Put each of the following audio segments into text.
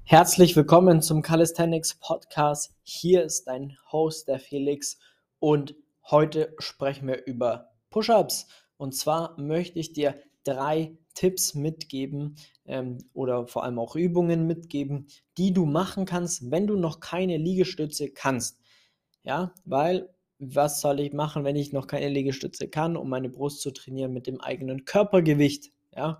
Herzlich willkommen zum Calisthenics Podcast. Hier ist dein Host, der Felix, und heute sprechen wir über Push-Ups. Und zwar möchte ich dir drei Tipps mitgeben ähm, oder vor allem auch Übungen mitgeben, die du machen kannst, wenn du noch keine Liegestütze kannst. Ja, weil was soll ich machen, wenn ich noch keine Liegestütze kann, um meine Brust zu trainieren mit dem eigenen Körpergewicht? Ja,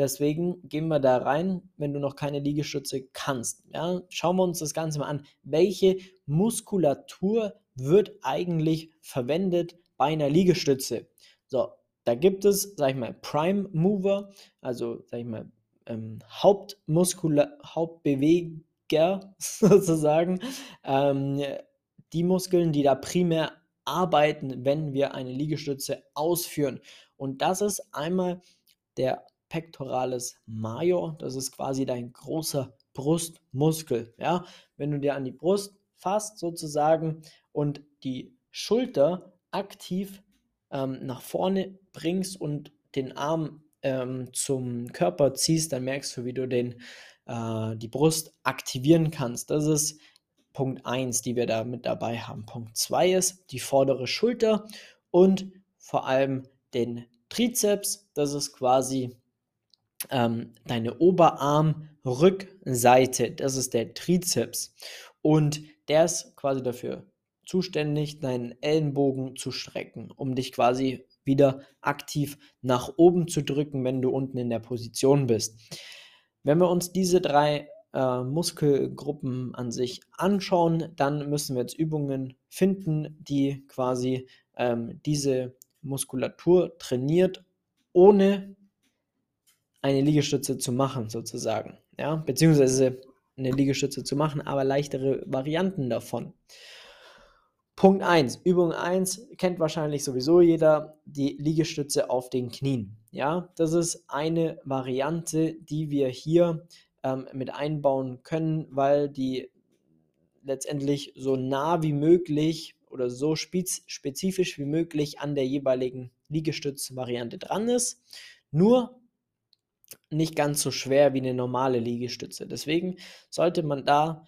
Deswegen gehen wir da rein, wenn du noch keine Liegestütze kannst. Ja, schauen wir uns das Ganze mal an. Welche Muskulatur wird eigentlich verwendet bei einer Liegestütze? So, da gibt es, sag ich mal, Prime Mover, also, sag ich mal, ähm, Hauptmuskula Hauptbeweger sozusagen. Ähm, die Muskeln, die da primär arbeiten, wenn wir eine Liegestütze ausführen. Und das ist einmal der Pectoralis major. Das ist quasi dein großer Brustmuskel. Ja, wenn du dir an die Brust fasst sozusagen und die Schulter aktiv ähm, nach vorne bringst und den Arm ähm, zum Körper ziehst, dann merkst du, wie du den, äh, die Brust aktivieren kannst. Das ist Punkt 1, die wir da mit dabei haben. Punkt 2 ist die vordere Schulter und vor allem den Trizeps. Das ist quasi ähm, deine Oberarmrückseite, das ist der Trizeps. Und der ist quasi dafür zuständig, deinen Ellenbogen zu strecken, um dich quasi wieder aktiv nach oben zu drücken, wenn du unten in der Position bist. Wenn wir uns diese drei äh, Muskelgruppen an sich anschauen, dann müssen wir jetzt Übungen finden, die quasi ähm, diese Muskulatur trainiert, ohne eine Liegestütze zu machen, sozusagen. Ja, beziehungsweise eine Liegestütze zu machen, aber leichtere Varianten davon. Punkt 1, Übung 1 kennt wahrscheinlich sowieso jeder, die Liegestütze auf den Knien. Ja, das ist eine Variante, die wir hier ähm, mit einbauen können, weil die letztendlich so nah wie möglich oder so spezifisch wie möglich an der jeweiligen Liegestützvariante dran ist. Nur nicht ganz so schwer wie eine normale Liegestütze. Deswegen sollte man da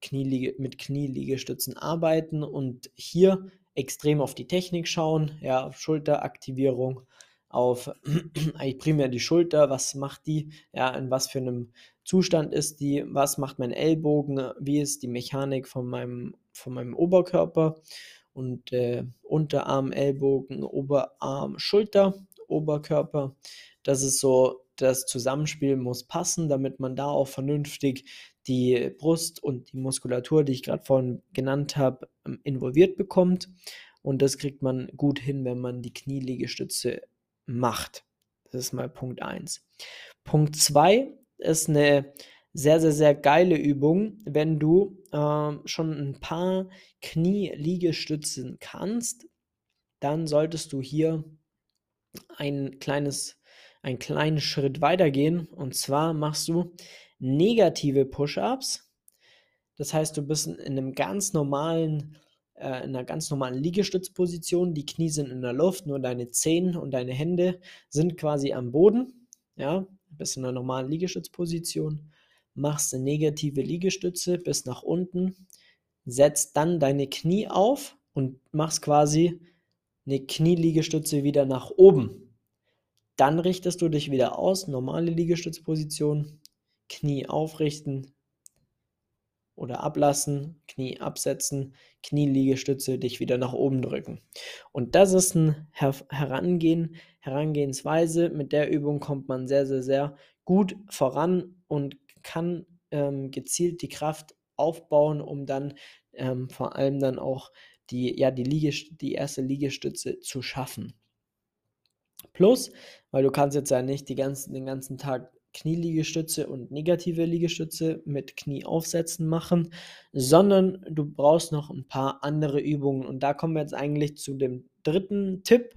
Knieliege, mit Knieliegestützen arbeiten und hier extrem auf die Technik schauen, ja, Schulteraktivierung, auf eigentlich primär die Schulter, was macht die, ja, in was für einem Zustand ist die, was macht mein Ellbogen, wie ist die Mechanik von meinem, von meinem Oberkörper? Und äh, Unterarm, Ellbogen, Oberarm, Schulter, Oberkörper. Das ist so das Zusammenspiel muss passen, damit man da auch vernünftig die Brust und die Muskulatur, die ich gerade vorhin genannt habe, ähm, involviert bekommt. Und das kriegt man gut hin, wenn man die Knieliegestütze macht. Das ist mal Punkt 1. Punkt 2 ist eine sehr, sehr, sehr geile Übung, wenn du äh, schon ein paar Knieliegestützen kannst, dann solltest du hier ein kleines einen kleinen Schritt weitergehen. Und zwar machst du negative Push-ups. Das heißt, du bist in einem ganz normalen, äh, in einer ganz normalen Liegestützposition. Die Knie sind in der Luft, nur deine Zehen und deine Hände sind quasi am Boden. Ja, bist in einer normalen Liegestützposition. Machst eine negative Liegestütze bis nach unten. Setzt dann deine Knie auf und machst quasi eine Knieliegestütze wieder nach oben. Dann richtest du dich wieder aus, normale Liegestützposition, Knie aufrichten oder ablassen, Knie absetzen, Knieliegestütze, dich wieder nach oben drücken. Und das ist ein Her Herangehen, Herangehensweise. Mit der Übung kommt man sehr, sehr, sehr gut voran und kann ähm, gezielt die Kraft aufbauen, um dann ähm, vor allem dann auch die, ja, die, die erste Liegestütze zu schaffen. Plus, weil du kannst jetzt ja nicht ganzen, den ganzen Tag Knieliegestütze und negative Liegestütze mit Knieaufsätzen machen, sondern du brauchst noch ein paar andere Übungen. Und da kommen wir jetzt eigentlich zu dem dritten Tipp,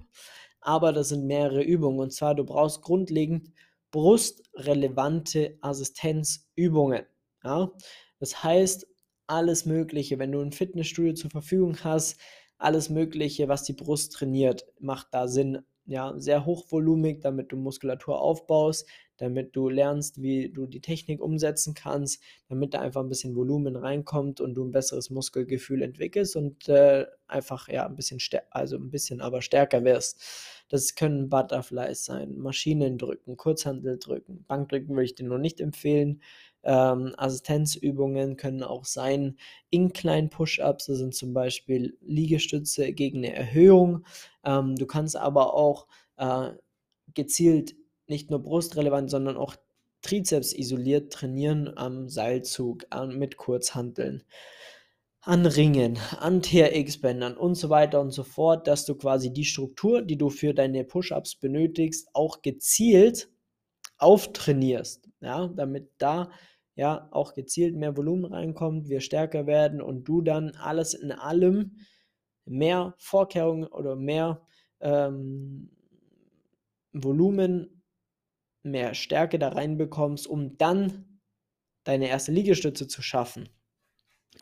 aber das sind mehrere Übungen. Und zwar, du brauchst grundlegend brustrelevante Assistenzübungen. Ja? Das heißt, alles Mögliche, wenn du ein Fitnessstudio zur Verfügung hast, alles Mögliche, was die Brust trainiert, macht da Sinn ja, sehr hochvolumig, damit du Muskulatur aufbaust. damit du lernst, wie du die Technik umsetzen kannst, damit da einfach ein bisschen Volumen reinkommt und du ein besseres Muskelgefühl entwickelst und äh, einfach ja ein bisschen also ein bisschen aber stärker wirst. Das können Butterflies sein, Maschinen drücken, Kurzhandel drücken, Bankdrücken würde ich dir noch nicht empfehlen. Ähm, Assistenzübungen können auch sein Incline Push-Ups, das sind zum Beispiel Liegestütze gegen eine Erhöhung. Ähm, du kannst aber auch äh, gezielt nicht nur brustrelevant, sondern auch Trizeps isoliert trainieren am Seilzug, an, mit Kurzhanteln, an Ringen, an TRX-Bändern und so weiter und so fort, dass du quasi die Struktur, die du für deine Push-Ups benötigst, auch gezielt auftrainierst, ja, damit da ja, auch gezielt mehr Volumen reinkommt, wir stärker werden und du dann alles in allem mehr Vorkehrungen oder mehr ähm, Volumen, mehr Stärke da reinbekommst, um dann deine erste Liegestütze zu schaffen.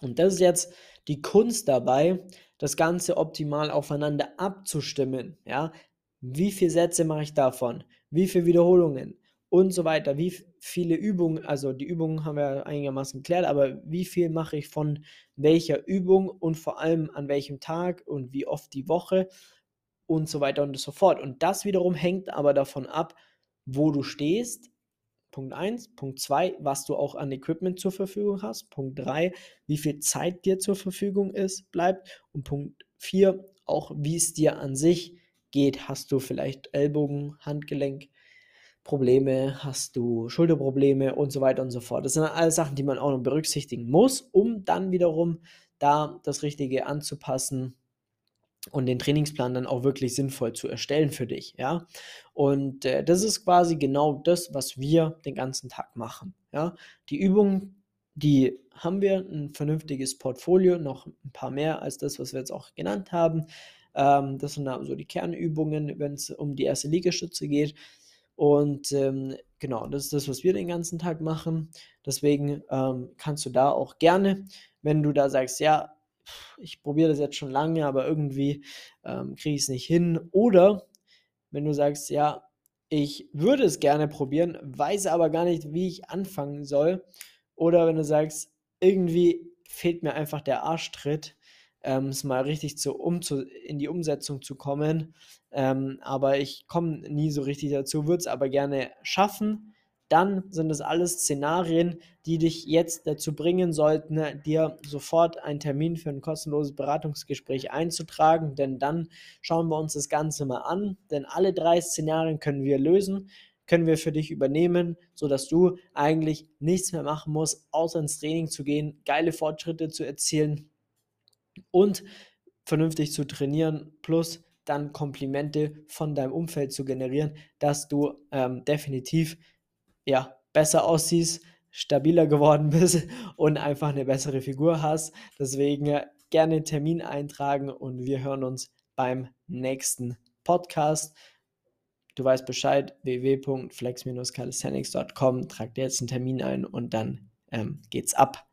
Und das ist jetzt die Kunst dabei, das Ganze optimal aufeinander abzustimmen. Ja? Wie viele Sätze mache ich davon? Wie viele Wiederholungen? Und so weiter. Wie viele Übungen, also die Übungen haben wir einigermaßen geklärt, aber wie viel mache ich von welcher Übung und vor allem an welchem Tag und wie oft die Woche und so weiter und so fort. Und das wiederum hängt aber davon ab, wo du stehst. Punkt 1. Punkt 2, was du auch an Equipment zur Verfügung hast. Punkt 3, wie viel Zeit dir zur Verfügung ist, bleibt. Und Punkt 4, auch wie es dir an sich geht. Hast du vielleicht Ellbogen, Handgelenk, Probleme, hast du Schulterprobleme und so weiter und so fort. Das sind alles Sachen, die man auch noch berücksichtigen muss, um dann wiederum da das Richtige anzupassen und den Trainingsplan dann auch wirklich sinnvoll zu erstellen für dich, ja. Und äh, das ist quasi genau das, was wir den ganzen Tag machen, ja. Die Übungen, die haben wir ein vernünftiges Portfolio, noch ein paar mehr als das, was wir jetzt auch genannt haben. Ähm, das sind so die Kernübungen, wenn es um die erste Liegestütze geht. Und ähm, genau, das ist das, was wir den ganzen Tag machen. Deswegen ähm, kannst du da auch gerne, wenn du da sagst, ja, ich probiere das jetzt schon lange, aber irgendwie ähm, kriege ich es nicht hin. Oder wenn du sagst, ja, ich würde es gerne probieren, weiß aber gar nicht, wie ich anfangen soll. Oder wenn du sagst, irgendwie fehlt mir einfach der Arschtritt, ähm, es mal richtig zu, um zu, in die Umsetzung zu kommen. Ähm, aber ich komme nie so richtig dazu, würde es aber gerne schaffen. Dann sind das alles Szenarien, die dich jetzt dazu bringen sollten, dir sofort einen Termin für ein kostenloses Beratungsgespräch einzutragen. Denn dann schauen wir uns das Ganze mal an. Denn alle drei Szenarien können wir lösen können wir für dich übernehmen, sodass du eigentlich nichts mehr machen musst, außer ins Training zu gehen, geile Fortschritte zu erzielen und vernünftig zu trainieren, plus dann Komplimente von deinem Umfeld zu generieren, dass du ähm, definitiv ja, besser aussiehst, stabiler geworden bist und einfach eine bessere Figur hast. Deswegen äh, gerne einen Termin eintragen und wir hören uns beim nächsten Podcast. Du weißt Bescheid, www.flex-calisthenics.com, trag dir jetzt einen Termin ein und dann ähm, geht's ab.